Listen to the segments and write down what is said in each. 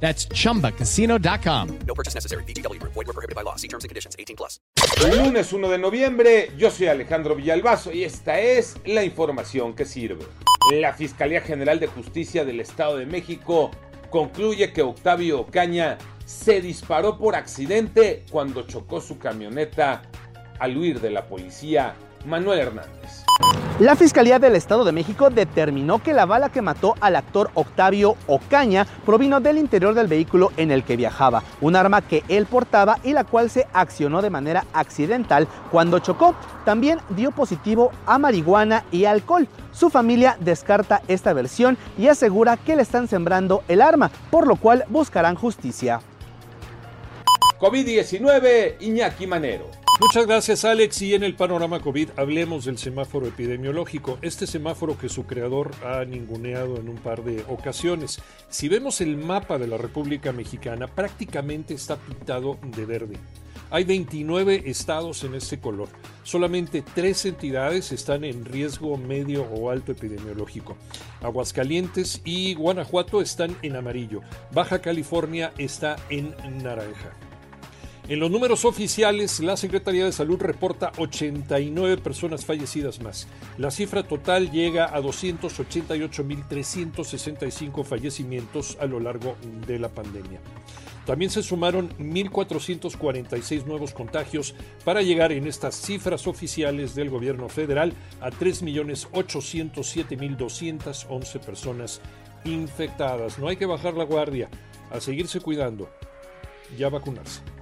That's chumbacasino.com. No purchase necessary. BGW. Void were prohibited by law. See terms and conditions. 18 plus. Lunes 1 de noviembre, yo soy Alejandro Villalbazo y esta es la información que sirve. La Fiscalía General de Justicia del Estado de México concluye que Octavio Ocaña se disparó por accidente cuando chocó su camioneta al huir de la policía Manuel Hernández. La Fiscalía del Estado de México determinó que la bala que mató al actor Octavio Ocaña provino del interior del vehículo en el que viajaba, un arma que él portaba y la cual se accionó de manera accidental cuando chocó. También dio positivo a marihuana y alcohol. Su familia descarta esta versión y asegura que le están sembrando el arma, por lo cual buscarán justicia. COVID-19, Iñaki Manero. Muchas gracias Alex y en el panorama COVID hablemos del semáforo epidemiológico, este semáforo que su creador ha ninguneado en un par de ocasiones. Si vemos el mapa de la República Mexicana prácticamente está pintado de verde. Hay 29 estados en este color. Solamente tres entidades están en riesgo medio o alto epidemiológico. Aguascalientes y Guanajuato están en amarillo. Baja California está en naranja. En los números oficiales, la Secretaría de Salud reporta 89 personas fallecidas más. La cifra total llega a 288.365 fallecimientos a lo largo de la pandemia. También se sumaron 1.446 nuevos contagios para llegar en estas cifras oficiales del gobierno federal a 3.807.211 personas infectadas. No hay que bajar la guardia, a seguirse cuidando y a vacunarse.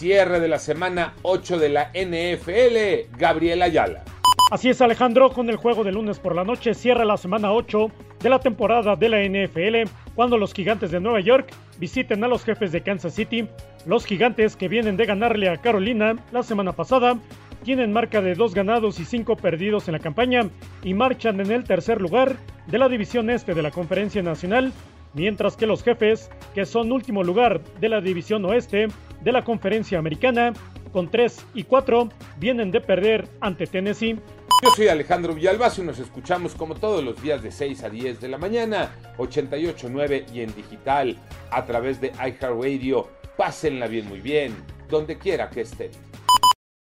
Cierre de la semana 8 de la NFL, Gabriel Ayala. Así es Alejandro, con el juego de lunes por la noche cierra la semana 8 de la temporada de la NFL cuando los gigantes de Nueva York visiten a los jefes de Kansas City. Los gigantes que vienen de ganarle a Carolina la semana pasada tienen marca de dos ganados y cinco perdidos en la campaña y marchan en el tercer lugar de la división este de la Conferencia Nacional, mientras que los jefes, que son último lugar de la división oeste de la Conferencia Americana, con 3 y 4, vienen de perder ante Tennessee. Yo soy Alejandro Villalbazo y nos escuchamos como todos los días de 6 a 10 de la mañana, 88.9 y en digital a través de iHeartRadio. Pásenla bien, muy bien, donde quiera que estén.